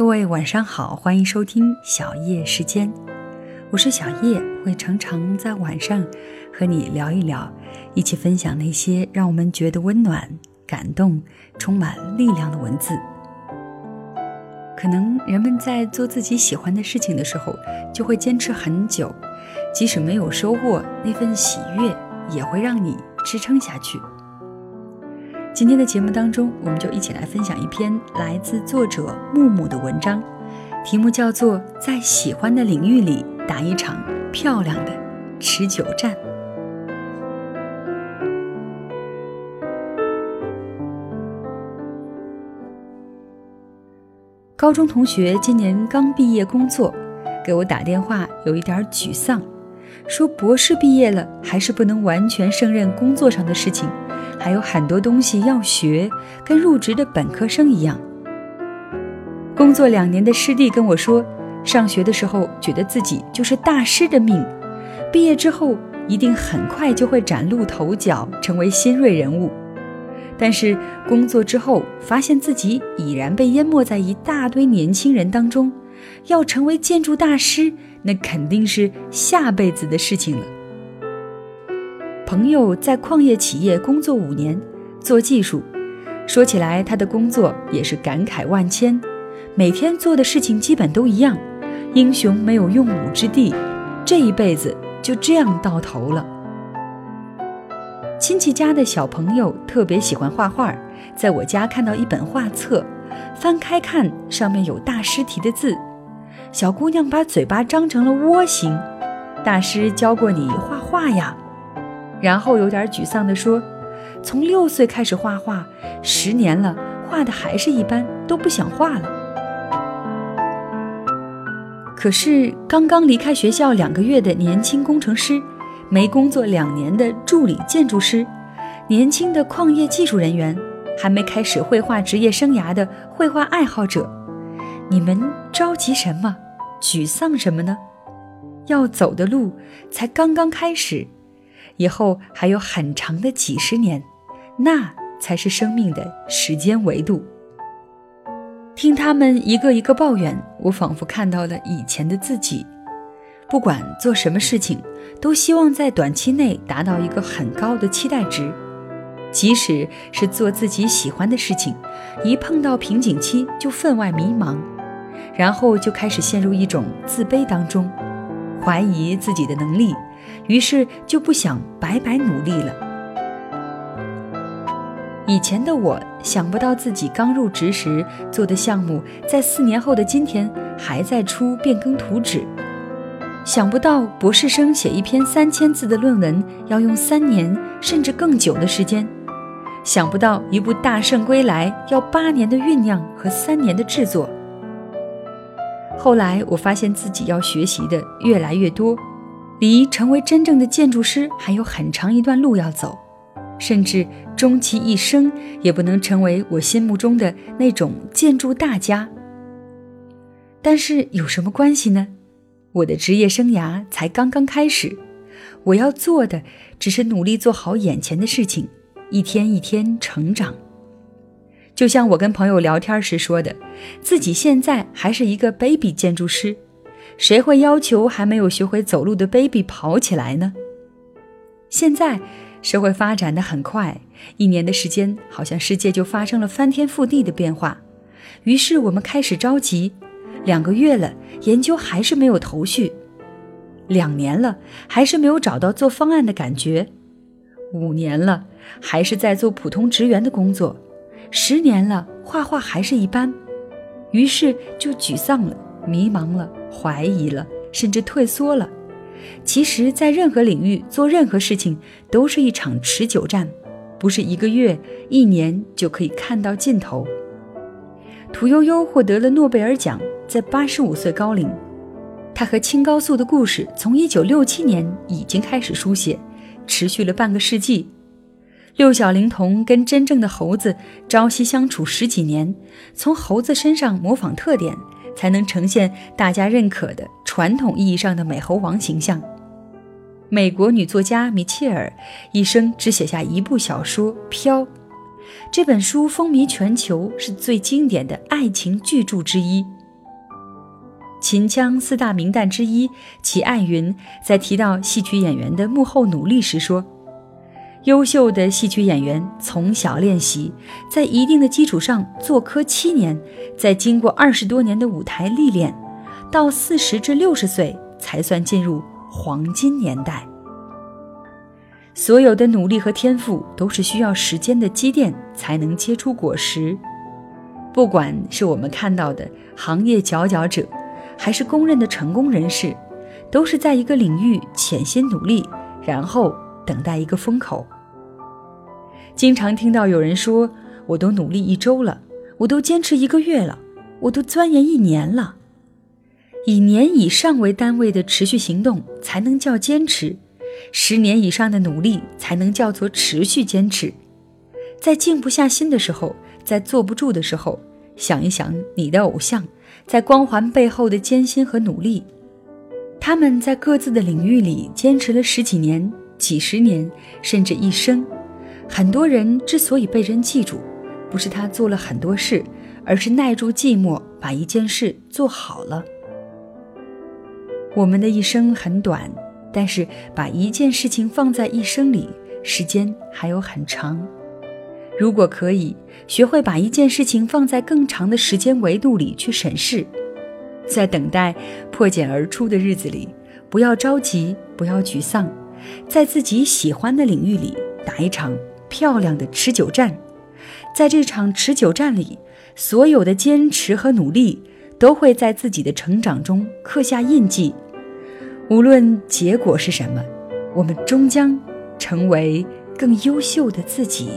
各位晚上好，欢迎收听小叶时间，我是小叶，会常常在晚上和你聊一聊，一起分享那些让我们觉得温暖、感动、充满力量的文字。可能人们在做自己喜欢的事情的时候，就会坚持很久，即使没有收获，那份喜悦也会让你支撑下去。今天的节目当中，我们就一起来分享一篇来自作者木木的文章，题目叫做《在喜欢的领域里打一场漂亮的持久战》。高中同学今年刚毕业工作，给我打电话，有一点沮丧，说博士毕业了，还是不能完全胜任工作上的事情。还有很多东西要学，跟入职的本科生一样。工作两年的师弟跟我说，上学的时候觉得自己就是大师的命，毕业之后一定很快就会崭露头角，成为新锐人物。但是工作之后，发现自己已然被淹没在一大堆年轻人当中，要成为建筑大师，那肯定是下辈子的事情了。朋友在矿业企业工作五年，做技术。说起来，他的工作也是感慨万千，每天做的事情基本都一样。英雄没有用武之地，这一辈子就这样到头了。亲戚家的小朋友特别喜欢画画，在我家看到一本画册，翻开看，上面有大师题的字。小姑娘把嘴巴张成了窝形，大师教过你画画呀？然后有点沮丧地说：“从六岁开始画画，十年了，画的还是一般，都不想画了。”可是刚刚离开学校两个月的年轻工程师，没工作两年的助理建筑师，年轻的矿业技术人员，还没开始绘画职业生涯的绘画爱好者，你们着急什么？沮丧什么呢？要走的路才刚刚开始。以后还有很长的几十年，那才是生命的时间维度。听他们一个一个抱怨，我仿佛看到了以前的自己。不管做什么事情，都希望在短期内达到一个很高的期待值。即使是做自己喜欢的事情，一碰到瓶颈期就分外迷茫，然后就开始陷入一种自卑当中，怀疑自己的能力。于是就不想白白努力了。以前的我想不到自己刚入职时做的项目，在四年后的今天还在出变更图纸；想不到博士生写一篇三千字的论文要用三年甚至更久的时间；想不到一部《大圣归来》要八年的酝酿和三年的制作。后来我发现自己要学习的越来越多。离成为真正的建筑师还有很长一段路要走，甚至终其一生也不能成为我心目中的那种建筑大家。但是有什么关系呢？我的职业生涯才刚刚开始，我要做的只是努力做好眼前的事情，一天一天成长。就像我跟朋友聊天时说的，自己现在还是一个 baby 建筑师。谁会要求还没有学会走路的 baby 跑起来呢？现在社会发展的很快，一年的时间，好像世界就发生了翻天覆地的变化。于是我们开始着急，两个月了，研究还是没有头绪；两年了，还是没有找到做方案的感觉；五年了，还是在做普通职员的工作；十年了，画画还是一般。于是就沮丧了，迷茫了。怀疑了，甚至退缩了。其实，在任何领域做任何事情，都是一场持久战，不是一个月、一年就可以看到尽头。屠呦呦获得了诺贝尔奖，在八十五岁高龄，她和青蒿素的故事从一九六七年已经开始书写，持续了半个世纪。六小龄童跟真正的猴子朝夕相处十几年，从猴子身上模仿特点。才能呈现大家认可的传统意义上的美猴王形象。美国女作家米切尔一生只写下一部小说《飘》，这本书风靡全球，是最经典的爱情巨著之一。秦腔四大名旦之一齐爱云在提到戏曲演员的幕后努力时说：“优秀的戏曲演员从小练习，在一定的基础上做科七年，再经过二十多年的舞台历练，到四十至六十岁才算进入黄金年代。所有的努力和天赋都是需要时间的积淀才能结出果实。不管是我们看到的行业佼佼者。”还是公认的成功人士，都是在一个领域潜心努力，然后等待一个风口。经常听到有人说：“我都努力一周了，我都坚持一个月了，我都钻研一年了。”以年以上为单位的持续行动才能叫坚持，十年以上的努力才能叫做持续坚持。在静不下心的时候，在坐不住的时候，想一想你的偶像。在光环背后的艰辛和努力，他们在各自的领域里坚持了十几年、几十年，甚至一生。很多人之所以被人记住，不是他做了很多事，而是耐住寂寞把一件事做好了。我们的一生很短，但是把一件事情放在一生里，时间还有很长。如果可以学会把一件事情放在更长的时间维度里去审视，在等待破茧而出的日子里，不要着急，不要沮丧，在自己喜欢的领域里打一场漂亮的持久战。在这场持久战里，所有的坚持和努力都会在自己的成长中刻下印记。无论结果是什么，我们终将成为更优秀的自己。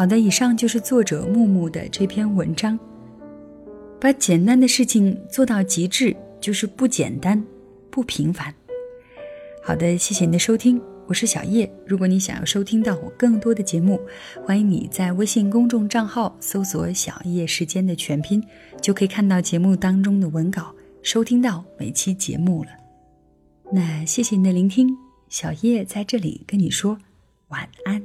好的，以上就是作者木木的这篇文章。把简单的事情做到极致，就是不简单，不平凡。好的，谢谢你的收听，我是小叶。如果你想要收听到我更多的节目，欢迎你在微信公众账号搜索“小叶时间”的全拼，就可以看到节目当中的文稿，收听到每期节目了。那谢谢你的聆听，小叶在这里跟你说晚安。